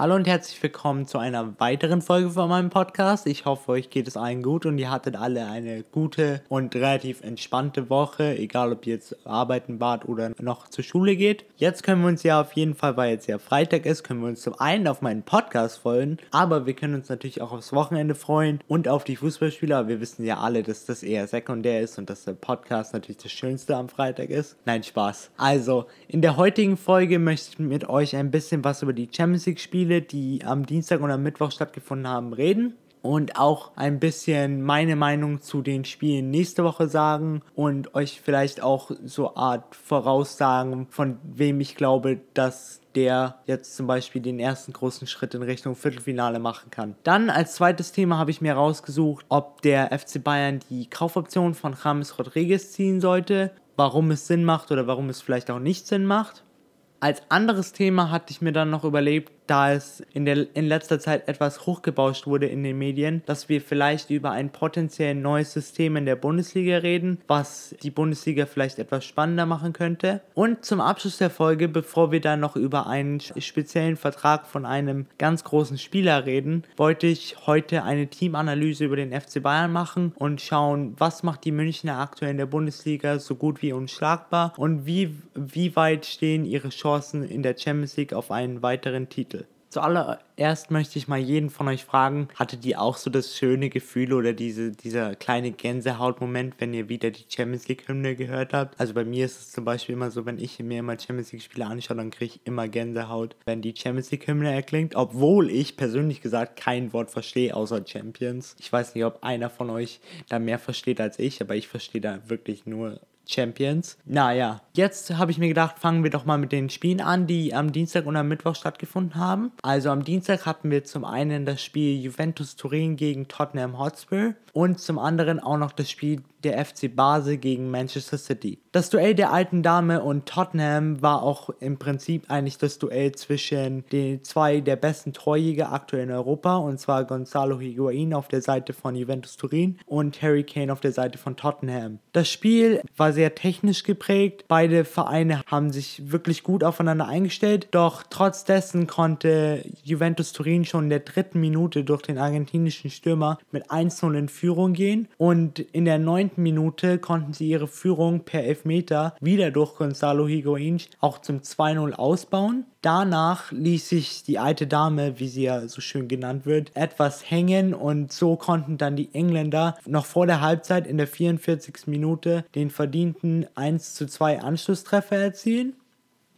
Hallo und herzlich willkommen zu einer weiteren Folge von meinem Podcast. Ich hoffe, euch geht es allen gut und ihr hattet alle eine gute und relativ entspannte Woche, egal ob ihr jetzt arbeiten wart oder noch zur Schule geht. Jetzt können wir uns ja auf jeden Fall, weil jetzt ja Freitag ist, können wir uns zum einen auf meinen Podcast freuen, aber wir können uns natürlich auch aufs Wochenende freuen und auf die Fußballspieler. Wir wissen ja alle, dass das eher sekundär ist und dass der Podcast natürlich das Schönste am Freitag ist. Nein, Spaß. Also, in der heutigen Folge möchte ich mit euch ein bisschen was über die Champions League Spiele Spiele, die am Dienstag und am Mittwoch stattgefunden haben, reden und auch ein bisschen meine Meinung zu den Spielen nächste Woche sagen und euch vielleicht auch so Art voraussagen, von wem ich glaube, dass der jetzt zum Beispiel den ersten großen Schritt in Richtung Viertelfinale machen kann. Dann als zweites Thema habe ich mir rausgesucht, ob der FC Bayern die Kaufoption von James Rodriguez ziehen sollte, warum es Sinn macht oder warum es vielleicht auch nicht Sinn macht. Als anderes Thema hatte ich mir dann noch überlegt, da es in, der, in letzter Zeit etwas hochgebauscht wurde in den Medien, dass wir vielleicht über ein potenziell neues System in der Bundesliga reden, was die Bundesliga vielleicht etwas spannender machen könnte. Und zum Abschluss der Folge, bevor wir dann noch über einen speziellen Vertrag von einem ganz großen Spieler reden, wollte ich heute eine Teamanalyse über den FC Bayern machen und schauen, was macht die Münchner aktuell in der Bundesliga so gut wie unschlagbar und wie, wie weit stehen ihre Chancen in der Champions League auf einen weiteren Titel. Zuallererst möchte ich mal jeden von euch fragen, hattet ihr auch so das schöne Gefühl oder diese, dieser kleine Gänsehautmoment, wenn ihr wieder die Champions League Hymne gehört habt? Also bei mir ist es zum Beispiel immer so, wenn ich mir immer Champions League Spiele anschaue, dann kriege ich immer Gänsehaut, wenn die Champions League Hymne erklingt, obwohl ich persönlich gesagt kein Wort verstehe außer Champions. Ich weiß nicht, ob einer von euch da mehr versteht als ich, aber ich verstehe da wirklich nur Champions. Naja, jetzt habe ich mir gedacht, fangen wir doch mal mit den Spielen an, die am Dienstag und am Mittwoch stattgefunden haben. Also am Dienstag hatten wir zum einen das Spiel Juventus Turin gegen Tottenham Hotspur und zum anderen auch noch das Spiel der FC Basel gegen Manchester City. Das Duell der alten Dame und Tottenham war auch im Prinzip eigentlich das Duell zwischen den zwei der besten Torjäger aktuell in Europa und zwar Gonzalo Higuain auf der Seite von Juventus Turin und Harry Kane auf der Seite von Tottenham. Das Spiel war sehr technisch geprägt, beide Vereine haben sich wirklich gut aufeinander eingestellt, doch trotz dessen konnte Juventus Turin schon in der dritten Minute durch den argentinischen Stürmer mit 1-0 in Führung gehen und in der neunten Minute konnten sie ihre Führung per Elfmeter wieder durch Gonzalo Higuain auch zum 2-0 ausbauen. Danach ließ sich die alte Dame, wie sie ja so schön genannt wird, etwas hängen und so konnten dann die Engländer noch vor der Halbzeit in der 44. Minute den verdienten 1 zu 2 Anschlusstreffer erzielen.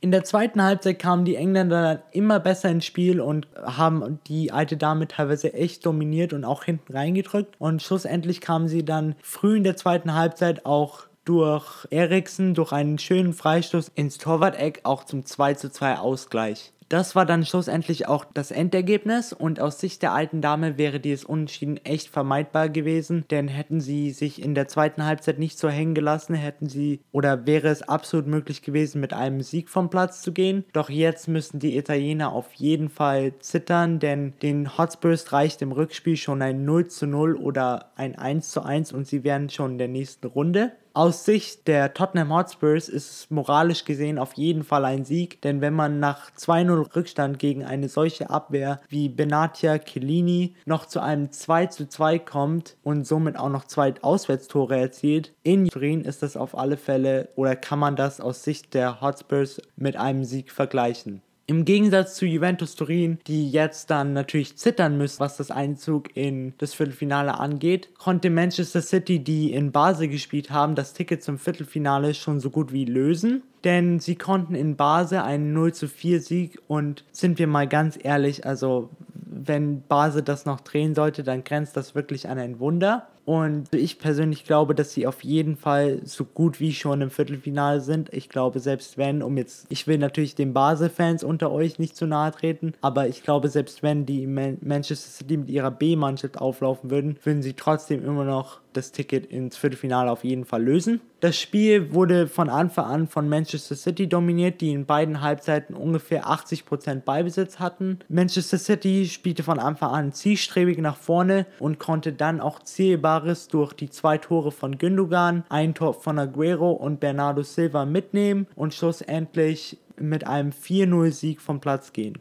In der zweiten Halbzeit kamen die Engländer dann immer besser ins Spiel und haben die alte Dame teilweise echt dominiert und auch hinten reingedrückt. Und schlussendlich kamen sie dann früh in der zweiten Halbzeit auch durch Eriksen, durch einen schönen Freistoß ins Torwart-Eck auch zum 2 zu 2 Ausgleich. Das war dann schlussendlich auch das Endergebnis und aus Sicht der alten Dame wäre dieses Unentschieden echt vermeidbar gewesen, denn hätten sie sich in der zweiten Halbzeit nicht so hängen gelassen, hätten sie oder wäre es absolut möglich gewesen, mit einem Sieg vom Platz zu gehen. Doch jetzt müssen die Italiener auf jeden Fall zittern, denn den Hotspurs reicht im Rückspiel schon ein 0 zu 0 oder ein 1 zu 1 und sie wären schon in der nächsten Runde. Aus Sicht der Tottenham Hotspurs ist es moralisch gesehen auf jeden Fall ein Sieg, denn wenn man nach 2-0 Rückstand gegen eine solche Abwehr wie Benatia Chiellini noch zu einem 2-2 kommt und somit auch noch zwei Auswärtstore erzielt, in Turin ist das auf alle Fälle oder kann man das aus Sicht der Hotspurs mit einem Sieg vergleichen. Im Gegensatz zu Juventus Turin, die jetzt dann natürlich zittern müssen, was das Einzug in das Viertelfinale angeht, konnte Manchester City, die in Basel gespielt haben, das Ticket zum Viertelfinale schon so gut wie lösen. Denn sie konnten in Basel einen 0 zu 4 Sieg und sind wir mal ganz ehrlich, also wenn Basel das noch drehen sollte, dann grenzt das wirklich an ein Wunder. Und ich persönlich glaube, dass sie auf jeden Fall so gut wie schon im Viertelfinale sind. Ich glaube, selbst wenn, um jetzt, ich will natürlich den Basel-Fans unter euch nicht zu nahe treten, aber ich glaube, selbst wenn die Manchester City mit ihrer B-Mannschaft auflaufen würden, würden sie trotzdem immer noch das Ticket ins Viertelfinale auf jeden Fall lösen. Das Spiel wurde von Anfang an von Manchester City dominiert, die in beiden Halbzeiten ungefähr 80% Ballbesitz hatten. Manchester City spielte von Anfang an zielstrebig nach vorne und konnte dann auch zählbar Suarez durch die zwei Tore von Gündogan, ein Tor von Aguero und Bernardo Silva mitnehmen und schlussendlich mit einem 4-0-Sieg vom Platz gehen.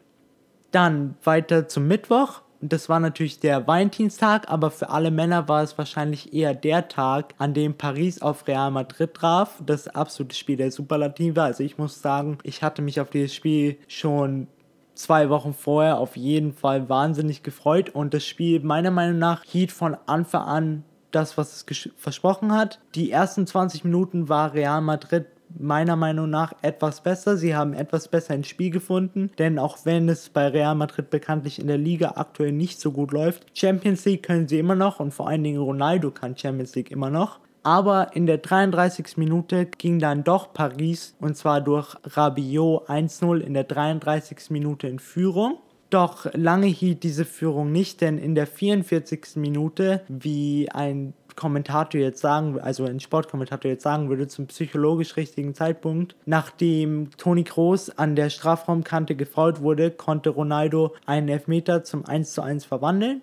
Dann weiter zum Mittwoch. Das war natürlich der Valentinstag, aber für alle Männer war es wahrscheinlich eher der Tag, an dem Paris auf Real Madrid traf. Das absolute Spiel der Superlative. Also ich muss sagen, ich hatte mich auf dieses Spiel schon zwei Wochen vorher auf jeden Fall wahnsinnig gefreut und das Spiel meiner Meinung nach hielt von Anfang an das, was es versprochen hat. Die ersten 20 Minuten war Real Madrid meiner Meinung nach etwas besser. Sie haben etwas besser ins Spiel gefunden, denn auch wenn es bei Real Madrid bekanntlich in der Liga aktuell nicht so gut läuft, Champions League können sie immer noch und vor allen Dingen Ronaldo kann Champions League immer noch. Aber in der 33. Minute ging dann doch Paris und zwar durch Rabiot 1-0 in der 33. Minute in Führung. Doch lange hielt diese Führung nicht, denn in der 44. Minute, wie ein Kommentator jetzt sagen, also ein Sportkommentator jetzt sagen würde, zum psychologisch richtigen Zeitpunkt, nachdem Toni Kroos an der Strafraumkante gefault wurde, konnte Ronaldo einen Elfmeter zum 1:1 verwandeln.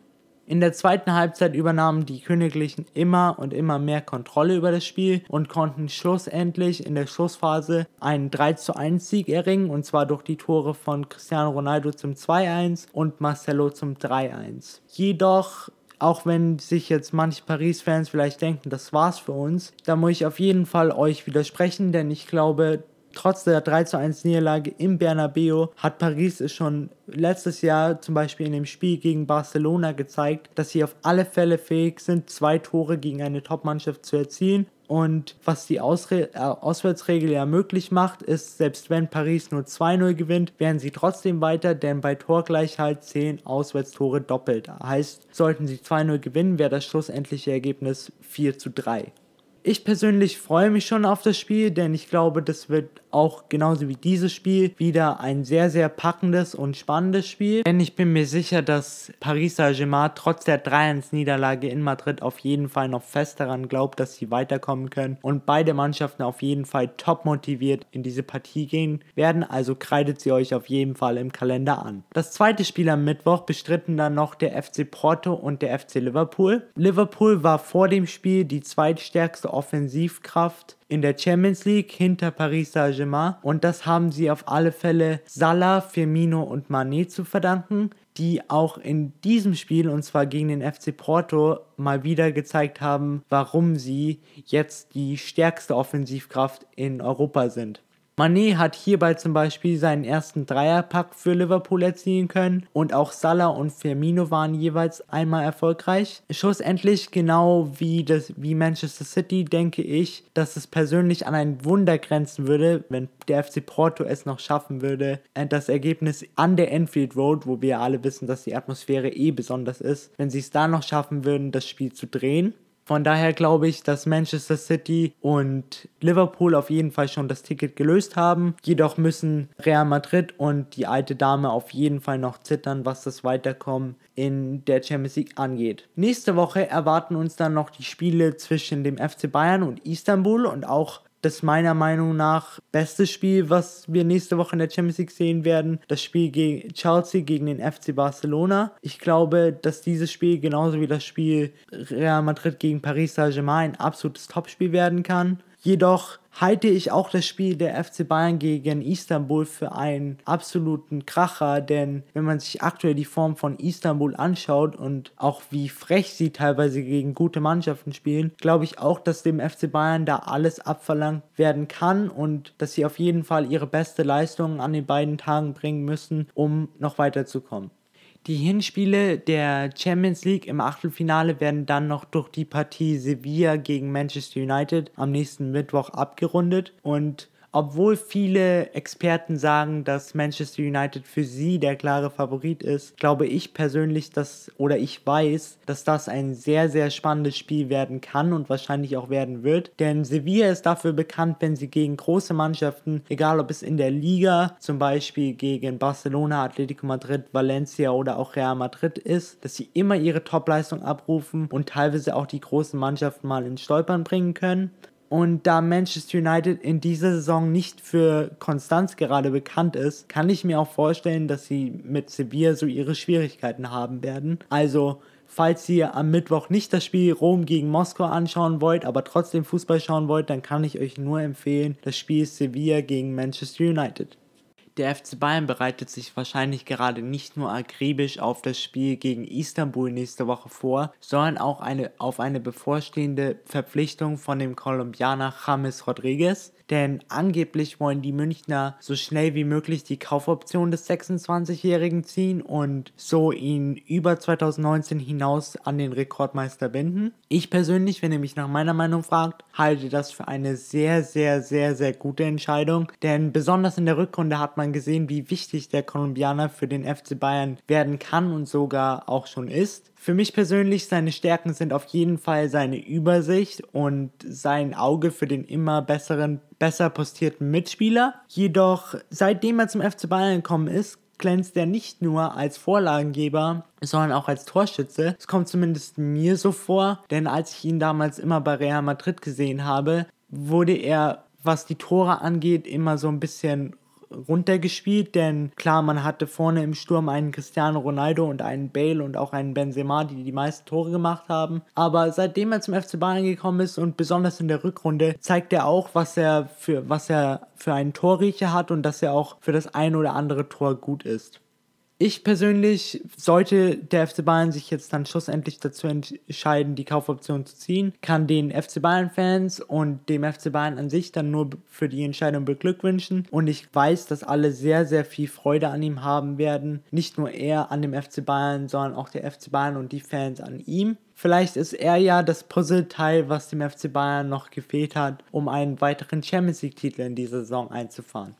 In der zweiten Halbzeit übernahmen die Königlichen immer und immer mehr Kontrolle über das Spiel und konnten schlussendlich in der Schlussphase einen 3:1 Sieg erringen und zwar durch die Tore von Cristiano Ronaldo zum 2:1 und Marcelo zum 3:1. Jedoch auch wenn sich jetzt manche Paris-Fans vielleicht denken, das war's für uns, da muss ich auf jeden Fall euch widersprechen, denn ich glaube, trotz der 3 zu 1 Niederlage im Bernabeu hat Paris es schon letztes Jahr zum Beispiel in dem Spiel gegen Barcelona gezeigt, dass sie auf alle Fälle fähig sind, zwei Tore gegen eine Top-Mannschaft zu erzielen und was die Ausre äh, Auswärtsregel ja möglich macht, ist, selbst wenn Paris nur 2-0 gewinnt, werden sie trotzdem weiter, denn bei Torgleichheit zählen Auswärtstore doppelt. Heißt, sollten sie 2-0 gewinnen, wäre das schlussendliche Ergebnis 4 zu 3. Ich persönlich freue mich schon auf das Spiel, denn ich glaube, das wird auch genauso wie dieses Spiel wieder ein sehr, sehr packendes und spannendes Spiel. Denn ich bin mir sicher, dass Paris Saint-Germain trotz der 3-1-Niederlage in Madrid auf jeden Fall noch fest daran glaubt, dass sie weiterkommen können und beide Mannschaften auf jeden Fall top motiviert in diese Partie gehen werden. Also kreidet sie euch auf jeden Fall im Kalender an. Das zweite Spiel am Mittwoch bestritten dann noch der FC Porto und der FC Liverpool. Liverpool war vor dem Spiel die zweitstärkste Offensivkraft in der Champions League hinter Paris Saint-Germain und das haben sie auf alle Fälle Salah, Firmino und Mané zu verdanken, die auch in diesem Spiel und zwar gegen den FC Porto mal wieder gezeigt haben, warum sie jetzt die stärkste Offensivkraft in Europa sind. Mané hat hierbei zum Beispiel seinen ersten Dreierpack für Liverpool erzielen können und auch Salah und Firmino waren jeweils einmal erfolgreich. Schlussendlich, genau wie, das, wie Manchester City, denke ich, dass es persönlich an ein Wunder grenzen würde, wenn der FC Porto es noch schaffen würde, äh, das Ergebnis an der Enfield Road, wo wir alle wissen, dass die Atmosphäre eh besonders ist, wenn sie es da noch schaffen würden, das Spiel zu drehen. Von daher glaube ich, dass Manchester City und Liverpool auf jeden Fall schon das Ticket gelöst haben. Jedoch müssen Real Madrid und die alte Dame auf jeden Fall noch zittern, was das Weiterkommen in der Champions League angeht. Nächste Woche erwarten uns dann noch die Spiele zwischen dem FC Bayern und Istanbul und auch das meiner Meinung nach beste Spiel, was wir nächste Woche in der Champions League sehen werden. Das Spiel gegen Chelsea gegen den FC Barcelona. Ich glaube, dass dieses Spiel genauso wie das Spiel Real Madrid gegen Paris Saint-Germain ein absolutes Topspiel werden kann. Jedoch halte ich auch das Spiel der FC Bayern gegen Istanbul für einen absoluten Kracher, denn wenn man sich aktuell die Form von Istanbul anschaut und auch wie frech sie teilweise gegen gute Mannschaften spielen, glaube ich auch, dass dem FC Bayern da alles abverlangt werden kann und dass sie auf jeden Fall ihre beste Leistung an den beiden Tagen bringen müssen, um noch weiterzukommen. Die Hinspiele der Champions League im Achtelfinale werden dann noch durch die Partie Sevilla gegen Manchester United am nächsten Mittwoch abgerundet. Und obwohl viele Experten sagen, dass Manchester United für sie der klare Favorit ist, glaube ich persönlich, dass oder ich weiß, dass das ein sehr, sehr spannendes Spiel werden kann und wahrscheinlich auch werden wird. Denn Sevilla ist dafür bekannt, wenn sie gegen große Mannschaften, egal ob es in der Liga, zum Beispiel gegen Barcelona, Atletico Madrid, Valencia oder auch Real Madrid ist, dass sie immer ihre Topleistung abrufen und teilweise auch die großen Mannschaften mal ins Stolpern bringen können. Und da Manchester United in dieser Saison nicht für Konstanz gerade bekannt ist, kann ich mir auch vorstellen, dass sie mit Sevilla so ihre Schwierigkeiten haben werden. Also Falls ihr am Mittwoch nicht das Spiel Rom gegen Moskau anschauen wollt, aber trotzdem Fußball schauen wollt, dann kann ich euch nur empfehlen, das Spiel Sevilla gegen Manchester United. Der FC Bayern bereitet sich wahrscheinlich gerade nicht nur akribisch auf das Spiel gegen Istanbul nächste Woche vor, sondern auch eine, auf eine bevorstehende Verpflichtung von dem Kolumbianer James Rodriguez denn angeblich wollen die Münchner so schnell wie möglich die Kaufoption des 26-Jährigen ziehen und so ihn über 2019 hinaus an den Rekordmeister binden. Ich persönlich, wenn ihr mich nach meiner Meinung fragt, halte das für eine sehr, sehr, sehr, sehr gute Entscheidung, denn besonders in der Rückrunde hat man gesehen, wie wichtig der Kolumbianer für den FC Bayern werden kann und sogar auch schon ist. Für mich persönlich, seine Stärken sind auf jeden Fall seine Übersicht und sein Auge für den immer besseren, besser postierten Mitspieler. Jedoch, seitdem er zum FC Bayern gekommen ist, glänzt er nicht nur als Vorlagengeber, sondern auch als Torschütze. Es kommt zumindest mir so vor, denn als ich ihn damals immer bei Real Madrid gesehen habe, wurde er, was die Tore angeht, immer so ein bisschen runtergespielt, denn klar, man hatte vorne im Sturm einen Cristiano Ronaldo und einen Bale und auch einen Benzema, die die meisten Tore gemacht haben. Aber seitdem er zum FC Bayern gekommen ist und besonders in der Rückrunde, zeigt er auch, was er für, was er für einen Torriecher hat und dass er auch für das ein oder andere Tor gut ist. Ich persönlich, sollte der FC Bayern sich jetzt dann schlussendlich dazu entscheiden, die Kaufoption zu ziehen, kann den FC Bayern-Fans und dem FC Bayern an sich dann nur für die Entscheidung beglückwünschen. Und ich weiß, dass alle sehr, sehr viel Freude an ihm haben werden. Nicht nur er an dem FC Bayern, sondern auch der FC Bayern und die Fans an ihm. Vielleicht ist er ja das Puzzleteil, was dem FC Bayern noch gefehlt hat, um einen weiteren Champions League-Titel in dieser Saison einzufahren.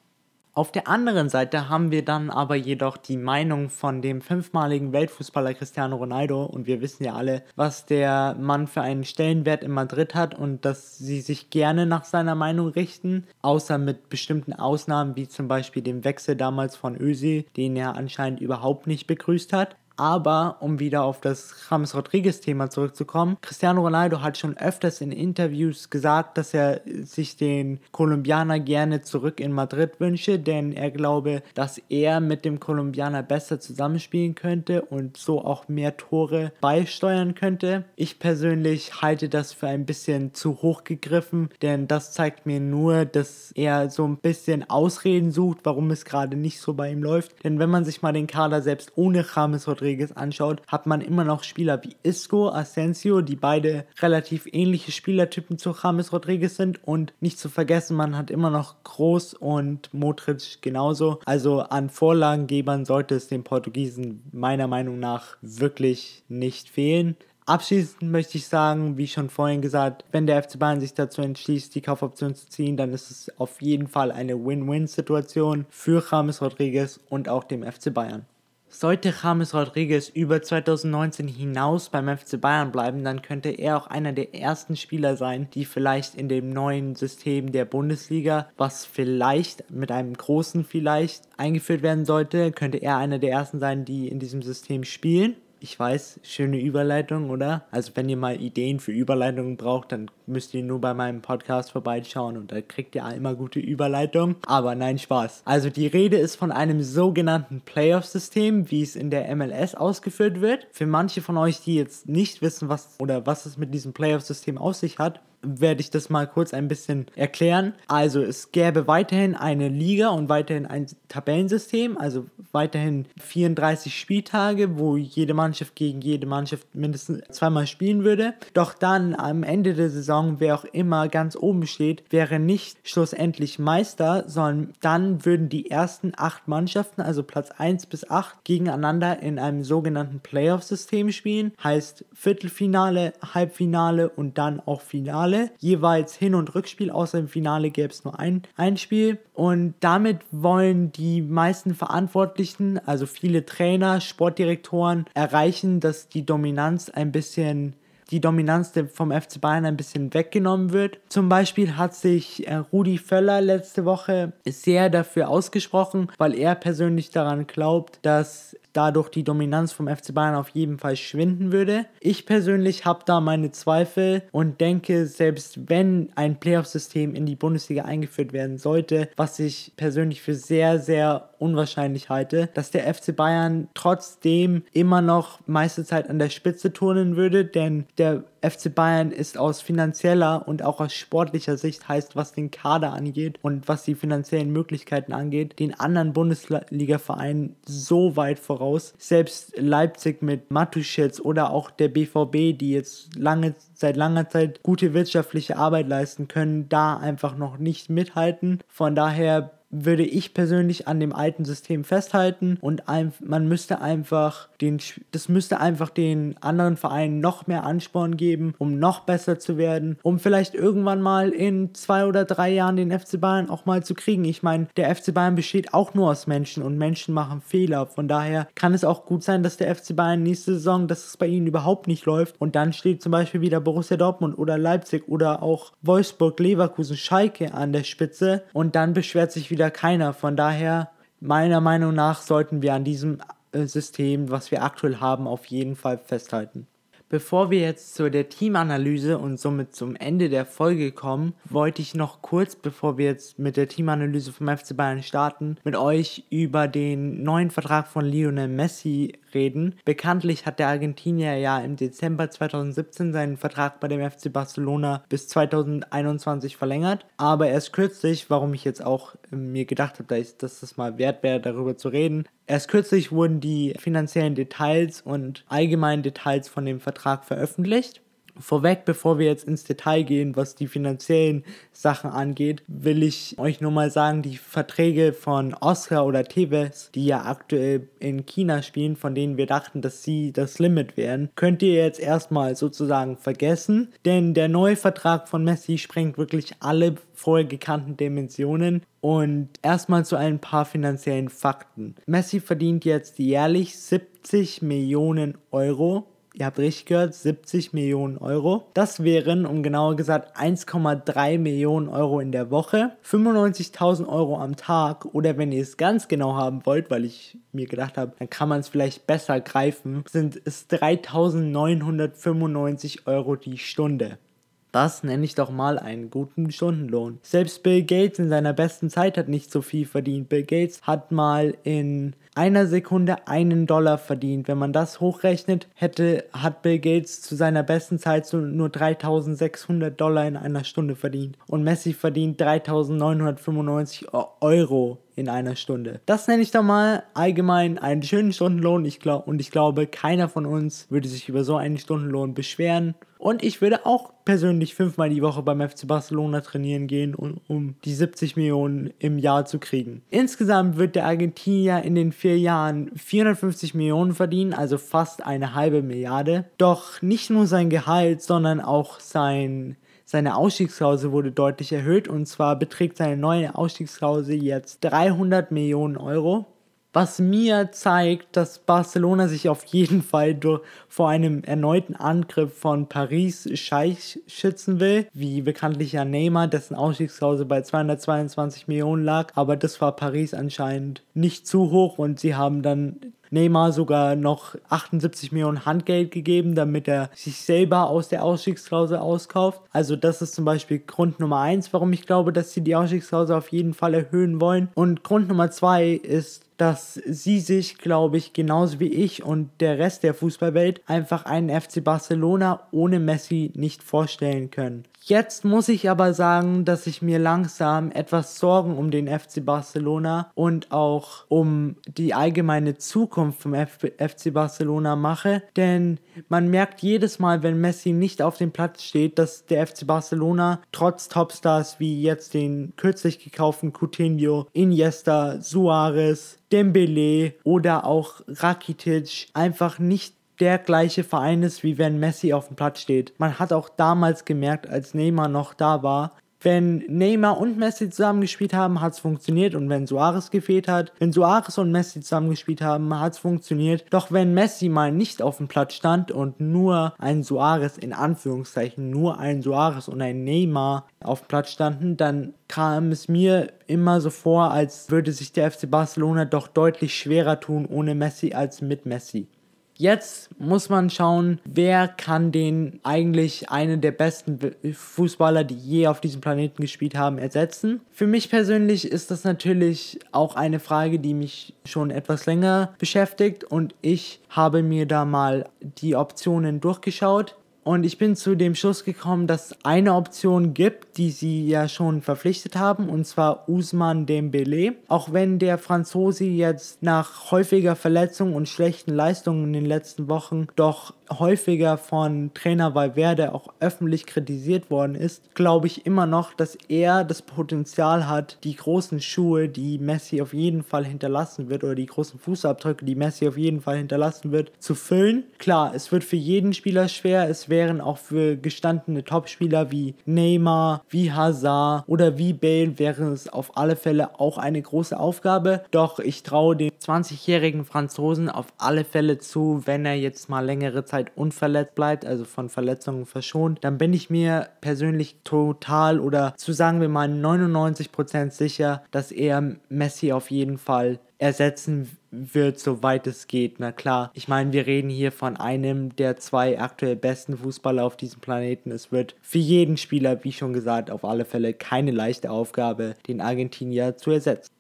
Auf der anderen Seite haben wir dann aber jedoch die Meinung von dem fünfmaligen Weltfußballer Cristiano Ronaldo und wir wissen ja alle, was der Mann für einen Stellenwert in Madrid hat und dass sie sich gerne nach seiner Meinung richten, außer mit bestimmten Ausnahmen wie zum Beispiel dem Wechsel damals von Özil, den er anscheinend überhaupt nicht begrüßt hat. Aber um wieder auf das James Rodriguez-Thema zurückzukommen, Cristiano Ronaldo hat schon öfters in Interviews gesagt, dass er sich den Kolumbianer gerne zurück in Madrid wünsche, denn er glaube, dass er mit dem Kolumbianer besser zusammenspielen könnte und so auch mehr Tore beisteuern könnte. Ich persönlich halte das für ein bisschen zu hoch gegriffen, denn das zeigt mir nur, dass er so ein bisschen Ausreden sucht, warum es gerade nicht so bei ihm läuft. Denn wenn man sich mal den Kader selbst ohne James Rodriguez Rodriguez anschaut, hat man immer noch Spieler wie Isco, Asensio, die beide relativ ähnliche Spielertypen zu James Rodriguez sind und nicht zu vergessen, man hat immer noch Groß und Modric genauso. Also an Vorlagengebern sollte es den Portugiesen meiner Meinung nach wirklich nicht fehlen. Abschließend möchte ich sagen, wie schon vorhin gesagt, wenn der FC Bayern sich dazu entschließt, die Kaufoption zu ziehen, dann ist es auf jeden Fall eine Win-Win-Situation für James Rodriguez und auch dem FC Bayern. Sollte James Rodriguez über 2019 hinaus beim FC Bayern bleiben, dann könnte er auch einer der ersten Spieler sein, die vielleicht in dem neuen System der Bundesliga, was vielleicht mit einem großen vielleicht eingeführt werden sollte, könnte er einer der ersten sein, die in diesem System spielen ich weiß, schöne Überleitung, oder? Also wenn ihr mal Ideen für Überleitungen braucht, dann müsst ihr nur bei meinem Podcast vorbeischauen und da kriegt ihr immer gute Überleitungen. Aber nein, Spaß. Also die Rede ist von einem sogenannten Playoff-System, wie es in der MLS ausgeführt wird. Für manche von euch, die jetzt nicht wissen, was oder was es mit diesem Playoff-System aus sich hat, werde ich das mal kurz ein bisschen erklären. Also es gäbe weiterhin eine Liga und weiterhin ein Tabellensystem, also weiterhin 34 Spieltage, wo jede Mannschaft gegen jede Mannschaft mindestens zweimal spielen würde. Doch dann am Ende der Saison, wer auch immer ganz oben steht, wäre nicht schlussendlich Meister, sondern dann würden die ersten acht Mannschaften, also Platz 1 bis 8, gegeneinander in einem sogenannten Playoff-System spielen. Heißt Viertelfinale, Halbfinale und dann auch Finale Finale, jeweils Hin- und Rückspiel, außer im Finale gäbe es nur ein, ein Spiel. Und damit wollen die meisten Verantwortlichen, also viele Trainer, Sportdirektoren, erreichen, dass die Dominanz ein bisschen die Dominanz vom FC Bayern ein bisschen weggenommen wird. Zum Beispiel hat sich äh, Rudi Völler letzte Woche sehr dafür ausgesprochen, weil er persönlich daran glaubt, dass dadurch die Dominanz vom FC Bayern auf jeden Fall schwinden würde. Ich persönlich habe da meine Zweifel und denke, selbst wenn ein Playoff-System in die Bundesliga eingeführt werden sollte, was ich persönlich für sehr, sehr unwahrscheinlich halte, dass der FC Bayern trotzdem immer noch meiste Zeit an der Spitze turnen würde, denn der FC Bayern ist aus finanzieller und auch aus sportlicher Sicht heißt, was den Kader angeht und was die finanziellen Möglichkeiten angeht, den anderen Bundesliga-Vereinen so weit voraus. Selbst Leipzig mit Matuschitz oder auch der BVB, die jetzt lange seit langer Zeit gute wirtschaftliche Arbeit leisten können, da einfach noch nicht mithalten. Von daher würde ich persönlich an dem alten System festhalten und ein, man müsste einfach den, das müsste einfach den anderen Vereinen noch mehr Ansporn geben, um noch besser zu werden, um vielleicht irgendwann mal in zwei oder drei Jahren den FC Bayern auch mal zu kriegen. Ich meine, der FC Bayern besteht auch nur aus Menschen und Menschen machen Fehler. Von daher kann es auch gut sein, dass der FC Bayern nächste Saison, dass es bei ihnen überhaupt nicht läuft und dann steht zum Beispiel wieder Borussia Dortmund oder Leipzig oder auch Wolfsburg, Leverkusen, Schalke an der Spitze und dann beschwert sich wieder wieder keiner. Von daher, meiner Meinung nach, sollten wir an diesem äh, System, was wir aktuell haben, auf jeden Fall festhalten. Bevor wir jetzt zu der Teamanalyse und somit zum Ende der Folge kommen, wollte ich noch kurz, bevor wir jetzt mit der Teamanalyse vom FC Bayern starten, mit euch über den neuen Vertrag von Lionel Messi reden. Bekanntlich hat der Argentinier ja im Dezember 2017 seinen Vertrag bei dem FC Barcelona bis 2021 verlängert, aber erst kürzlich, warum ich jetzt auch äh, mir gedacht habe, dass das mal wert wäre, darüber zu reden, Erst kürzlich wurden die finanziellen Details und allgemeinen Details von dem Vertrag veröffentlicht. Vorweg, bevor wir jetzt ins Detail gehen, was die finanziellen Sachen angeht, will ich euch nur mal sagen, die Verträge von Oscar oder Tevez, die ja aktuell in China spielen, von denen wir dachten, dass sie das Limit wären, könnt ihr jetzt erstmal sozusagen vergessen, denn der neue Vertrag von Messi sprengt wirklich alle vorher gekannten Dimensionen. Und erstmal zu ein paar finanziellen Fakten. Messi verdient jetzt jährlich 70 Millionen Euro ihr habt richtig gehört, 70 Millionen Euro. Das wären, um genauer gesagt, 1,3 Millionen Euro in der Woche, 95.000 Euro am Tag oder wenn ihr es ganz genau haben wollt, weil ich mir gedacht habe, dann kann man es vielleicht besser greifen, sind es 3.995 Euro die Stunde. Das nenne ich doch mal einen guten Stundenlohn. Selbst Bill Gates in seiner besten Zeit hat nicht so viel verdient. Bill Gates hat mal in einer Sekunde einen Dollar verdient. Wenn man das hochrechnet, hätte, hat Bill Gates zu seiner besten Zeit so nur 3600 Dollar in einer Stunde verdient. Und Messi verdient 3995 Euro in einer Stunde. Das nenne ich doch mal allgemein einen schönen Stundenlohn. Ich glaub, und ich glaube, keiner von uns würde sich über so einen Stundenlohn beschweren. Und ich würde auch persönlich fünfmal die Woche beim FC Barcelona trainieren gehen, um, um die 70 Millionen im Jahr zu kriegen. Insgesamt wird der Argentinier in den vier Jahren 450 Millionen verdienen, also fast eine halbe Milliarde. Doch nicht nur sein Gehalt, sondern auch sein seine Ausstiegsklausel wurde deutlich erhöht und zwar beträgt seine neue Ausstiegsklausel jetzt 300 Millionen Euro was mir zeigt, dass Barcelona sich auf jeden Fall vor einem erneuten Angriff von Paris Scheich schützen will, wie bekanntlich ja Neymar, dessen Ausstiegsklausel bei 222 Millionen lag, aber das war Paris anscheinend nicht zu hoch und sie haben dann Neymar sogar noch 78 Millionen Handgeld gegeben, damit er sich selber aus der Ausstiegsklausel auskauft. Also das ist zum Beispiel Grund Nummer eins, warum ich glaube, dass sie die Ausstiegsklausel auf jeden Fall erhöhen wollen. Und Grund Nummer zwei ist, dass sie sich, glaube ich, genauso wie ich und der Rest der Fußballwelt einfach einen FC Barcelona ohne Messi nicht vorstellen können. Jetzt muss ich aber sagen, dass ich mir langsam etwas Sorgen um den FC Barcelona und auch um die allgemeine Zukunft vom FC Barcelona mache, denn man merkt jedes Mal, wenn Messi nicht auf dem Platz steht, dass der FC Barcelona trotz Topstars wie jetzt den kürzlich gekauften Coutinho, Iniesta, Suarez, Dembele oder auch Rakitic einfach nicht der gleiche Verein ist, wie wenn Messi auf dem Platz steht. Man hat auch damals gemerkt, als Neymar noch da war, Wenn Neymar und Messi zusammengespielt haben, hat es funktioniert und wenn Suarez gefehlt hat, wenn Suarez und Messi zusammengespielt haben, hat es funktioniert. Doch wenn Messi mal nicht auf dem Platz stand und nur ein Suarez in Anführungszeichen, nur ein Suarez und ein Neymar auf dem Platz standen, dann kam es mir immer so vor, als würde sich der FC Barcelona doch deutlich schwerer tun ohne Messi als mit Messi. Jetzt muss man schauen, wer kann den eigentlich einen der besten Fußballer, die je auf diesem Planeten gespielt haben, ersetzen. Für mich persönlich ist das natürlich auch eine Frage, die mich schon etwas länger beschäftigt und ich habe mir da mal die Optionen durchgeschaut. Und ich bin zu dem Schluss gekommen, dass es eine Option gibt, die sie ja schon verpflichtet haben, und zwar Usman Dembele. Auch wenn der Franzose jetzt nach häufiger Verletzung und schlechten Leistungen in den letzten Wochen doch häufiger von Trainer Valverde auch öffentlich kritisiert worden ist, glaube ich immer noch, dass er das Potenzial hat, die großen Schuhe, die Messi auf jeden Fall hinterlassen wird, oder die großen Fußabdrücke, die Messi auf jeden Fall hinterlassen wird, zu füllen. Klar, es wird für jeden Spieler schwer. Es wären auch für gestandene Topspieler wie Neymar, wie Hazard oder wie Bale wäre es auf alle Fälle auch eine große Aufgabe. Doch ich traue dem 20-jährigen Franzosen auf alle Fälle zu, wenn er jetzt mal längere Zeit Zeit unverletzt bleibt, also von Verletzungen verschont, dann bin ich mir persönlich total oder zu sagen wir mal 99% sicher, dass er Messi auf jeden Fall ersetzen wird, soweit es geht. Na klar, ich meine, wir reden hier von einem der zwei aktuell besten Fußballer auf diesem Planeten. Es wird für jeden Spieler, wie schon gesagt, auf alle Fälle keine leichte Aufgabe, den Argentinier zu ersetzen.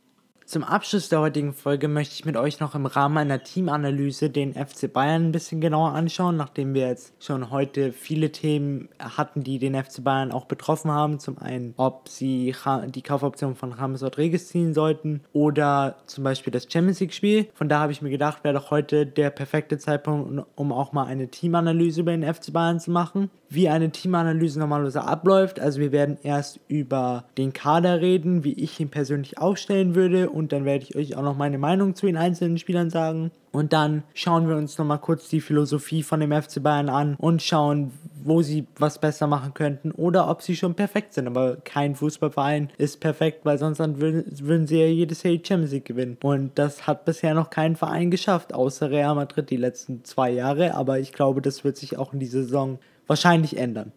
Zum Abschluss der heutigen Folge möchte ich mit euch noch im Rahmen einer Teamanalyse den FC Bayern ein bisschen genauer anschauen, nachdem wir jetzt schon heute viele Themen hatten, die den FC Bayern auch betroffen haben. Zum einen, ob sie die Kaufoption von James Rodriguez ziehen sollten oder zum Beispiel das Champions League Spiel. Von da habe ich mir gedacht, wäre doch heute der perfekte Zeitpunkt, um auch mal eine Teamanalyse über den FC Bayern zu machen wie eine Teamanalyse normalerweise abläuft. Also wir werden erst über den Kader reden, wie ich ihn persönlich aufstellen würde dann werde ich euch auch noch meine Meinung zu den einzelnen Spielern sagen. Und dann schauen wir uns nochmal kurz die Philosophie von dem FC Bayern an und schauen, wo sie was besser machen könnten oder ob sie schon perfekt sind. Aber kein Fußballverein ist perfekt, weil sonst würden sie ja jedes Jahr die Champions League gewinnen. Und das hat bisher noch kein Verein geschafft, außer Real Madrid die letzten zwei Jahre. Aber ich glaube, das wird sich auch in dieser Saison wahrscheinlich ändern.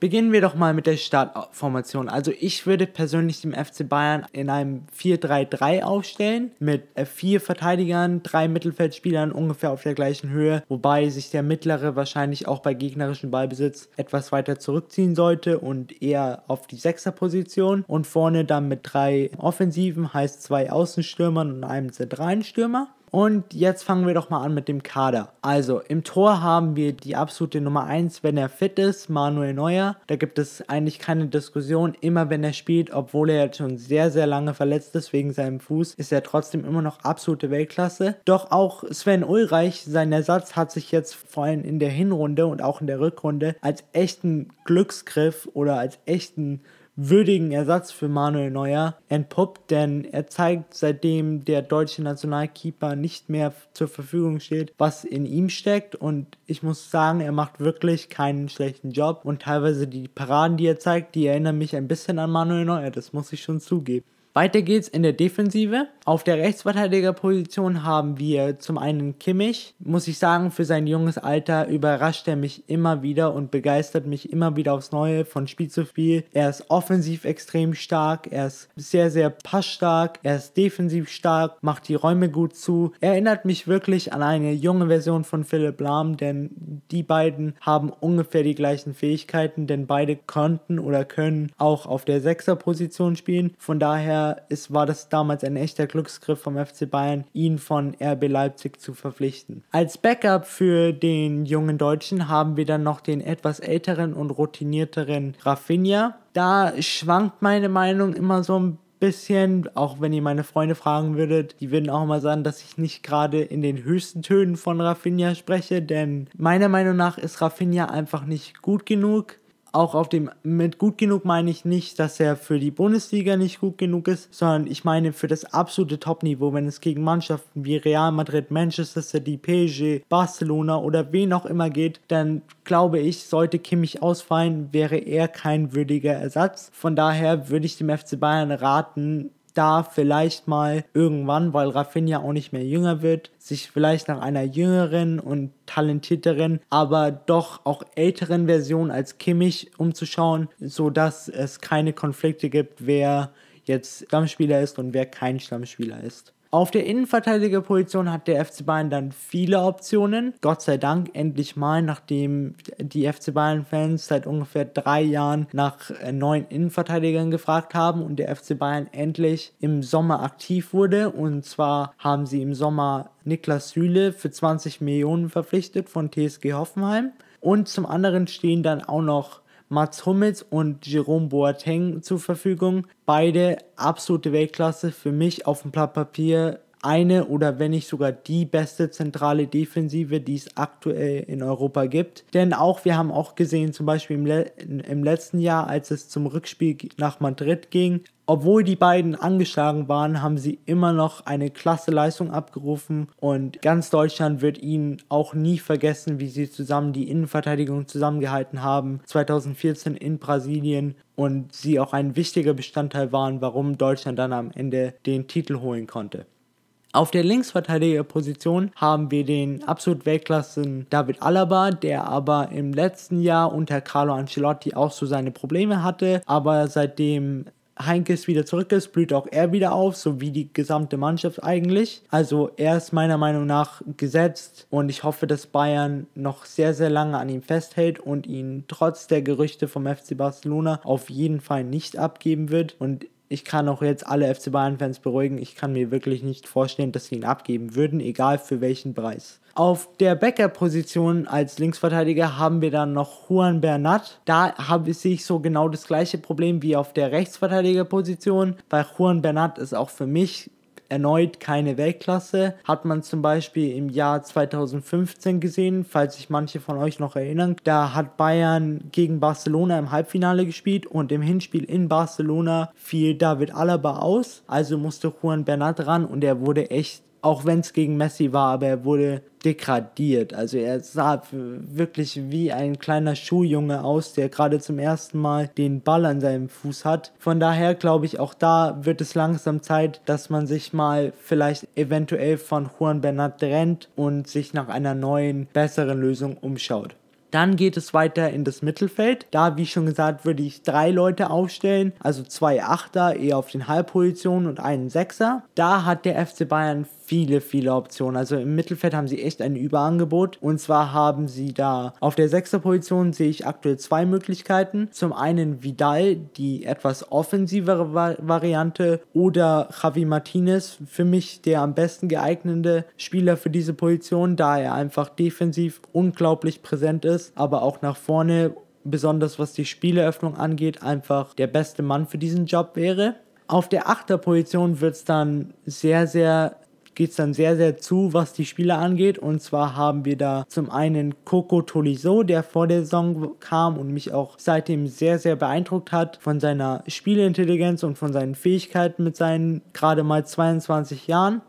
Beginnen wir doch mal mit der Startformation. Also ich würde persönlich dem FC Bayern in einem 4-3-3 aufstellen mit äh, vier Verteidigern, drei Mittelfeldspielern ungefähr auf der gleichen Höhe, wobei sich der mittlere wahrscheinlich auch bei gegnerischem Ballbesitz etwas weiter zurückziehen sollte und eher auf die Sechserposition und vorne dann mit drei Offensiven, heißt zwei Außenstürmern und einem zentralen Stürmer. Und jetzt fangen wir doch mal an mit dem Kader. Also im Tor haben wir die absolute Nummer 1, wenn er fit ist, Manuel Neuer. Da gibt es eigentlich keine Diskussion. Immer wenn er spielt, obwohl er jetzt schon sehr, sehr lange verletzt ist wegen seinem Fuß, ist er trotzdem immer noch absolute Weltklasse. Doch auch Sven Ulreich, sein Ersatz, hat sich jetzt vor allem in der Hinrunde und auch in der Rückrunde als echten Glücksgriff oder als echten würdigen Ersatz für Manuel Neuer entpuppt, denn er zeigt, seitdem der deutsche Nationalkeeper nicht mehr zur Verfügung steht, was in ihm steckt und ich muss sagen, er macht wirklich keinen schlechten Job und teilweise die Paraden, die er zeigt, die erinnern mich ein bisschen an Manuel Neuer, das muss ich schon zugeben. Weiter geht's in der Defensive. Auf der Rechtsverteidigerposition haben wir zum einen Kimmich. Muss ich sagen, für sein junges Alter überrascht er mich immer wieder und begeistert mich immer wieder aufs Neue von Spiel zu Spiel. Er ist offensiv extrem stark, er ist sehr, sehr passstark, er ist defensiv stark, macht die Räume gut zu. Er erinnert mich wirklich an eine junge Version von Philipp Lahm, denn die beiden haben ungefähr die gleichen Fähigkeiten, denn beide konnten oder können auch auf der Sechserposition spielen. Von daher ist, war das damals ein echter Glücksgriff vom FC Bayern, ihn von RB Leipzig zu verpflichten. Als Backup für den jungen Deutschen haben wir dann noch den etwas älteren und routinierteren Rafinha. Da schwankt meine Meinung immer so ein bisschen, auch wenn ihr meine Freunde fragen würdet, die würden auch mal sagen, dass ich nicht gerade in den höchsten Tönen von Rafinha spreche, denn meiner Meinung nach ist Rafinha einfach nicht gut genug auch auf dem, mit gut genug meine ich nicht, dass er für die Bundesliga nicht gut genug ist, sondern ich meine für das absolute Top-Niveau, wenn es gegen Mannschaften wie Real Madrid, Manchester City, PSG, Barcelona oder wen auch immer geht, dann glaube ich, sollte Kimmich ausfallen, wäre er kein würdiger Ersatz. Von daher würde ich dem FC Bayern raten, da vielleicht mal irgendwann, weil Rafinha auch nicht mehr jünger wird, sich vielleicht nach einer jüngeren und talentierteren, aber doch auch älteren Version als Kimmich umzuschauen, sodass es keine Konflikte gibt, wer jetzt Stammspieler ist und wer kein Stammspieler ist. Auf der Innenverteidigerposition hat der FC Bayern dann viele Optionen. Gott sei Dank endlich mal, nachdem die FC Bayern-Fans seit ungefähr drei Jahren nach äh, neuen Innenverteidigern gefragt haben und der FC Bayern endlich im Sommer aktiv wurde. Und zwar haben sie im Sommer Niklas Süle für 20 Millionen verpflichtet von TSG Hoffenheim. Und zum anderen stehen dann auch noch Mats Hummels und Jerome Boateng zur Verfügung. Beide absolute Weltklasse. Für mich auf dem Blatt Papier eine oder wenn nicht sogar die beste zentrale Defensive, die es aktuell in Europa gibt. Denn auch, wir haben auch gesehen, zum Beispiel im, Le im letzten Jahr, als es zum Rückspiel nach Madrid ging, obwohl die beiden angeschlagen waren, haben sie immer noch eine klasse Leistung abgerufen und ganz Deutschland wird ihnen auch nie vergessen, wie sie zusammen die Innenverteidigung zusammengehalten haben 2014 in Brasilien und sie auch ein wichtiger Bestandteil waren, warum Deutschland dann am Ende den Titel holen konnte. Auf der Linksverteidigerposition haben wir den absolut Weltklassen David Alaba, der aber im letzten Jahr unter Carlo Ancelotti auch so seine Probleme hatte, aber seitdem Heinkes wieder zurück ist, blüht auch er wieder auf, so wie die gesamte Mannschaft eigentlich. Also er ist meiner Meinung nach gesetzt und ich hoffe, dass Bayern noch sehr, sehr lange an ihm festhält und ihn trotz der Gerüchte vom FC Barcelona auf jeden Fall nicht abgeben wird. Und ich kann auch jetzt alle FC Bayern-Fans beruhigen. Ich kann mir wirklich nicht vorstellen, dass sie ihn abgeben würden, egal für welchen Preis. Auf der Backup-Position als Linksverteidiger haben wir dann noch Juan Bernat. Da habe ich so genau das gleiche Problem wie auf der Rechtsverteidigerposition. Bei Juan Bernat ist auch für mich erneut keine Weltklasse. Hat man zum Beispiel im Jahr 2015 gesehen, falls sich manche von euch noch erinnern. Da hat Bayern gegen Barcelona im Halbfinale gespielt und im Hinspiel in Barcelona fiel David Alaba aus. Also musste Juan Bernat ran und er wurde echt auch wenn es gegen Messi war, aber er wurde degradiert. Also er sah wirklich wie ein kleiner Schuljunge aus, der gerade zum ersten Mal den Ball an seinem Fuß hat. Von daher glaube ich, auch da wird es langsam Zeit, dass man sich mal vielleicht eventuell von Juan Bernat trennt und sich nach einer neuen, besseren Lösung umschaut. Dann geht es weiter in das Mittelfeld. Da, wie schon gesagt, würde ich drei Leute aufstellen, also zwei Achter eher auf den Halbpositionen und einen Sechser. Da hat der FC Bayern viele, viele Optionen. Also im Mittelfeld haben sie echt ein Überangebot. Und zwar haben sie da auf der sechster Position sehe ich aktuell zwei Möglichkeiten. Zum einen Vidal, die etwas offensivere Va Variante, oder Javi Martinez, für mich der am besten geeignete Spieler für diese Position, da er einfach defensiv unglaublich präsent ist, aber auch nach vorne besonders was die Spieleröffnung angeht, einfach der beste Mann für diesen Job wäre. Auf der Achterposition wird es dann sehr, sehr geht es dann sehr, sehr zu, was die Spieler angeht. Und zwar haben wir da zum einen Coco Tolisso, der vor der Saison kam und mich auch seitdem sehr, sehr beeindruckt hat von seiner Spielintelligenz und von seinen Fähigkeiten mit seinen gerade mal 22 Jahren.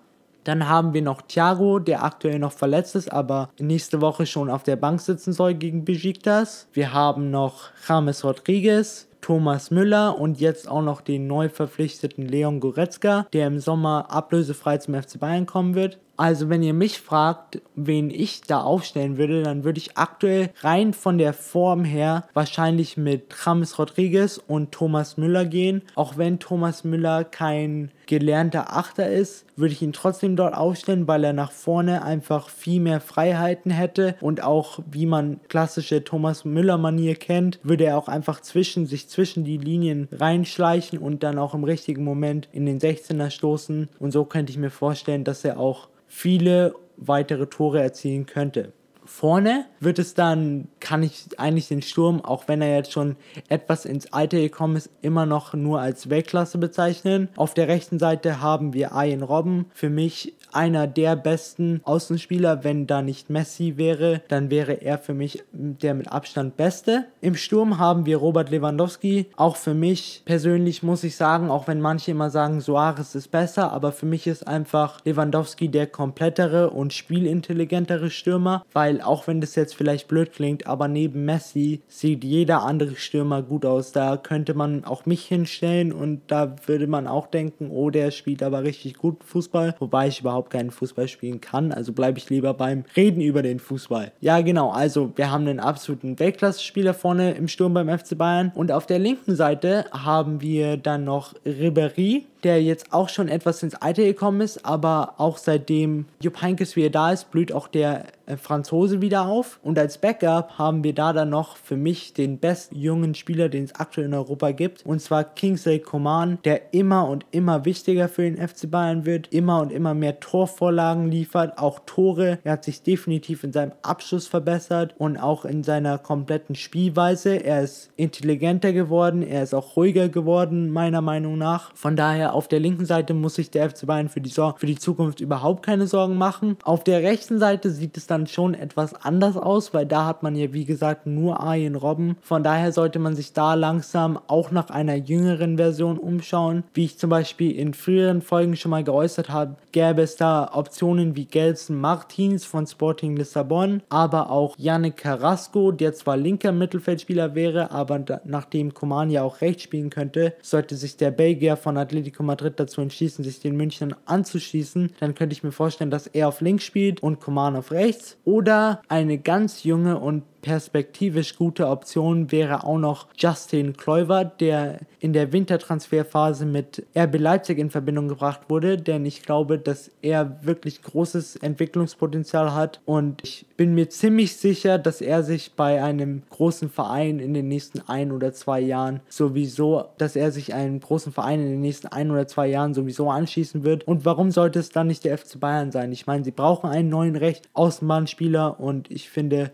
Dann haben wir noch Thiago, der aktuell noch verletzt ist, aber nächste Woche schon auf der Bank sitzen soll gegen Besiktas. Wir haben noch James Rodriguez, Thomas Müller und jetzt auch noch den neu verpflichteten Leon Goretzka, der im Sommer ablösefrei zum FC Bayern kommen wird. Also wenn ihr mich fragt, wen ich da aufstellen würde, dann würde ich aktuell rein von der Form her wahrscheinlich mit James Rodriguez und Thomas Müller gehen. Auch wenn Thomas Müller kein gelernter Achter ist, würde ich ihn trotzdem dort aufstellen, weil er nach vorne einfach viel mehr Freiheiten hätte und auch wie man klassische Thomas Müller Manier kennt, würde er auch einfach zwischen sich zwischen die Linien reinschleichen und dann auch im richtigen Moment in den 16er stoßen und so könnte ich mir vorstellen, dass er auch viele weitere Tore erzielen könnte. Vorne wird es dann, kann ich eigentlich den Sturm, auch wenn er jetzt schon etwas ins Alter gekommen ist, immer noch nur als Weltklasse bezeichnen. Auf der rechten Seite haben wir Ian Robben. Für mich einer der besten Außenspieler. Wenn da nicht Messi wäre, dann wäre er für mich der mit Abstand beste. Im Sturm haben wir Robert Lewandowski. Auch für mich persönlich muss ich sagen, auch wenn manche immer sagen, Soares ist besser, aber für mich ist einfach Lewandowski der komplettere und spielintelligentere Stürmer, weil auch wenn das jetzt vielleicht blöd klingt, aber neben Messi sieht jeder andere Stürmer gut aus. Da könnte man auch mich hinstellen und da würde man auch denken, oh, der spielt aber richtig gut Fußball, wobei ich überhaupt keinen Fußball spielen kann. Also bleibe ich lieber beim Reden über den Fußball. Ja, genau. Also wir haben einen absoluten Weltklasse-Spieler vorne im Sturm beim FC Bayern. Und auf der linken Seite haben wir dann noch Ribéry, der jetzt auch schon etwas ins Alter gekommen ist, aber auch seitdem Jupp Heynckes wieder da ist, blüht auch der äh, Franzose wieder auf. Und als Backup haben wir da dann noch für mich den besten jungen Spieler, den es aktuell in Europa gibt. Und zwar Kingsley Coman, der immer und immer wichtiger für den FC Bayern wird, immer und immer mehr Torvorlagen liefert, auch Tore. Er hat sich definitiv in seinem Abschluss verbessert und auch in seiner kompletten Spielweise. Er ist intelligenter geworden, er ist auch ruhiger geworden, meiner Meinung nach. Von daher auf der linken Seite muss sich der FC Bayern für die, so für die Zukunft überhaupt keine Sorgen machen. Auf der rechten Seite sieht es dann schon etwas anders aus, weil da hat man ja wie gesagt nur Arjen Robben. Von daher sollte man sich da langsam auch nach einer jüngeren Version umschauen. Wie ich zum Beispiel in früheren Folgen schon mal geäußert habe, gäbe es da Optionen wie Gelson Martins von Sporting Lissabon, aber auch Yannick Carrasco, der zwar linker Mittelfeldspieler wäre, aber nachdem Coman ja auch rechts spielen könnte, sollte sich der Belgier von Atletico Madrid dazu entschließen, sich den München anzuschließen, dann könnte ich mir vorstellen, dass er auf links spielt und Coman auf rechts oder eine ganz junge und perspektivisch gute Option wäre auch noch Justin Kluivert, der in der Wintertransferphase mit RB Leipzig in Verbindung gebracht wurde, denn ich glaube, dass er wirklich großes Entwicklungspotenzial hat und ich bin mir ziemlich sicher, dass er sich bei einem großen Verein in den nächsten ein oder zwei Jahren sowieso, dass er sich einem großen Verein in den nächsten ein oder zwei Jahren sowieso anschließen wird. Und warum sollte es dann nicht der FC Bayern sein? Ich meine, sie brauchen einen neuen Recht Außenbahnspieler und ich finde,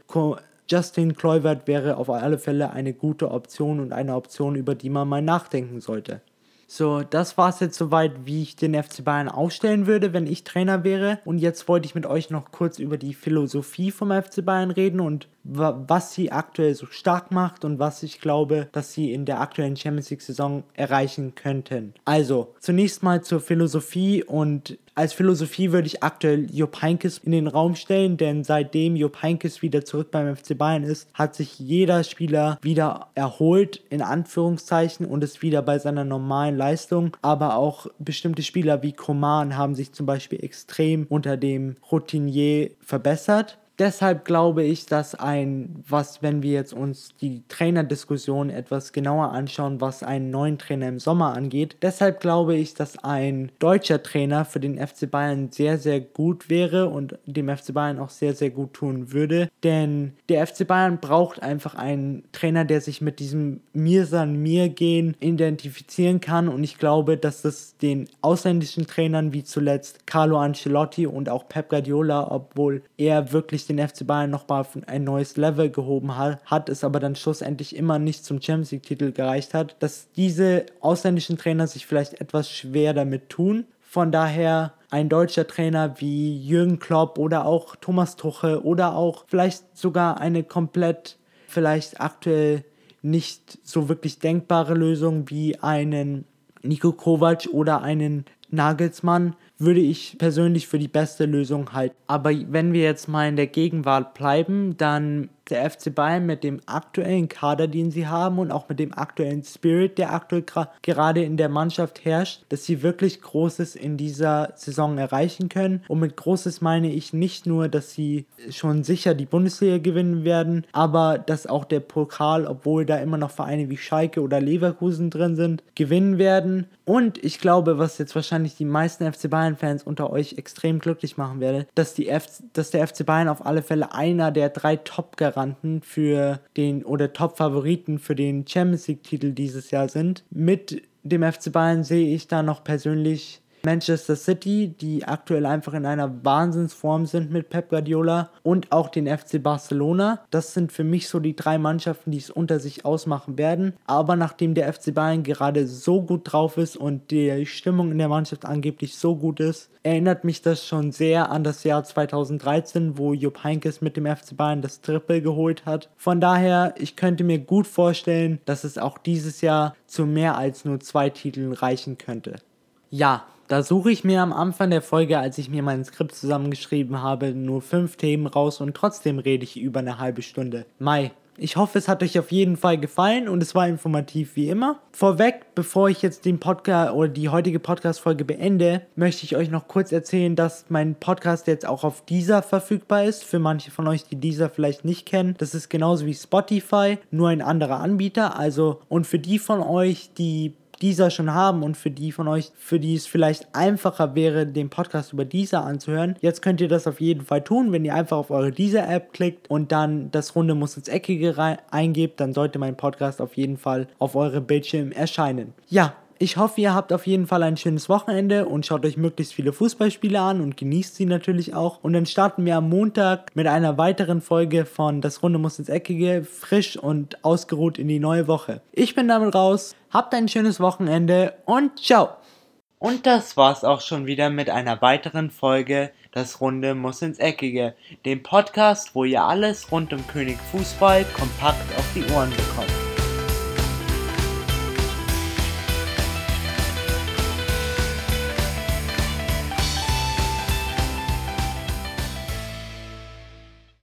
Justin Kluivert wäre auf alle Fälle eine gute Option und eine Option, über die man mal nachdenken sollte. So, das war es jetzt soweit, wie ich den FC Bayern aufstellen würde, wenn ich Trainer wäre. Und jetzt wollte ich mit euch noch kurz über die Philosophie vom FC Bayern reden und was sie aktuell so stark macht und was ich glaube, dass sie in der aktuellen Champions League Saison erreichen könnten. Also, zunächst mal zur Philosophie und als Philosophie würde ich aktuell Jupp Heynckes in den Raum stellen, denn seitdem Jupp Heynckes wieder zurück beim FC Bayern ist, hat sich jeder Spieler wieder erholt, in Anführungszeichen, und ist wieder bei seiner normalen Leistung. Aber auch bestimmte Spieler wie Koman haben sich zum Beispiel extrem unter dem Routinier verbessert deshalb glaube ich, dass ein, was, wenn wir jetzt uns die Trainerdiskussion etwas genauer anschauen, was einen neuen Trainer im Sommer angeht, deshalb glaube ich, dass ein deutscher Trainer für den FC Bayern sehr, sehr gut wäre und dem FC Bayern auch sehr, sehr gut tun würde. Denn der FC Bayern braucht einfach einen Trainer, der sich mit diesem Mir san mir gehen identifizieren kann und ich glaube, dass das den ausländischen Trainern wie zuletzt Carlo Ancelotti und auch Pep Guardiola, obwohl er wirklich den FC Bayern nochmal auf ein neues Level gehoben hat, hat, es aber dann schlussendlich immer nicht zum Champions League-Titel gereicht hat, dass diese ausländischen Trainer sich vielleicht etwas schwer damit tun. Von daher ein deutscher Trainer wie Jürgen Klopp oder auch Thomas Tuchel oder auch vielleicht sogar eine komplett, vielleicht aktuell nicht so wirklich denkbare Lösung wie einen Nico Kovac oder einen Nagelsmann würde ich persönlich für die beste Lösung halten. Aber wenn wir jetzt mal in der Gegenwart bleiben, dann der FC Bayern mit dem aktuellen Kader, den sie haben und auch mit dem aktuellen Spirit, der aktuell gerade in der Mannschaft herrscht, dass sie wirklich Großes in dieser Saison erreichen können. Und mit Großes meine ich nicht nur, dass sie schon sicher die Bundesliga gewinnen werden, aber dass auch der Pokal, obwohl da immer noch Vereine wie Schalke oder Leverkusen drin sind, gewinnen werden. Und ich glaube, was jetzt wahrscheinlich die meisten FC Bayern-Fans unter euch extrem glücklich machen werde, dass, die F dass der FC Bayern auf alle Fälle einer der drei Top-Garanten Garanten für den oder Top-Favoriten für den Champions League-Titel dieses Jahr sind. Mit dem FC Bayern sehe ich da noch persönlich Manchester City, die aktuell einfach in einer Wahnsinnsform sind mit Pep Guardiola und auch den FC Barcelona. Das sind für mich so die drei Mannschaften, die es unter sich ausmachen werden. Aber nachdem der FC Bayern gerade so gut drauf ist und die Stimmung in der Mannschaft angeblich so gut ist, erinnert mich das schon sehr an das Jahr 2013, wo Jupp Heynckes mit dem FC Bayern das Triple geholt hat. Von daher, ich könnte mir gut vorstellen, dass es auch dieses Jahr zu mehr als nur zwei Titeln reichen könnte. Ja, da suche ich mir am Anfang der Folge, als ich mir mein Skript zusammengeschrieben habe, nur fünf Themen raus und trotzdem rede ich über eine halbe Stunde. Mai, ich hoffe, es hat euch auf jeden Fall gefallen und es war informativ wie immer. Vorweg, bevor ich jetzt den Podcast oder die heutige Podcast-Folge beende, möchte ich euch noch kurz erzählen, dass mein Podcast jetzt auch auf dieser verfügbar ist. Für manche von euch, die dieser vielleicht nicht kennen. Das ist genauso wie Spotify, nur ein anderer Anbieter. Also, und für die von euch, die dieser schon haben und für die von euch, für die es vielleicht einfacher wäre, den Podcast über dieser anzuhören, jetzt könnt ihr das auf jeden Fall tun, wenn ihr einfach auf eure dieser App klickt und dann das Runde muss ins Eckige eingebt, dann sollte mein Podcast auf jeden Fall auf eurem Bildschirm erscheinen. Ja, ich hoffe, ihr habt auf jeden Fall ein schönes Wochenende und schaut euch möglichst viele Fußballspiele an und genießt sie natürlich auch. Und dann starten wir am Montag mit einer weiteren Folge von Das Runde muss ins Eckige, frisch und ausgeruht in die neue Woche. Ich bin damit raus, habt ein schönes Wochenende und ciao! Und das war's auch schon wieder mit einer weiteren Folge Das Runde muss ins Eckige, dem Podcast, wo ihr alles rund um König Fußball kompakt auf die Ohren bekommt.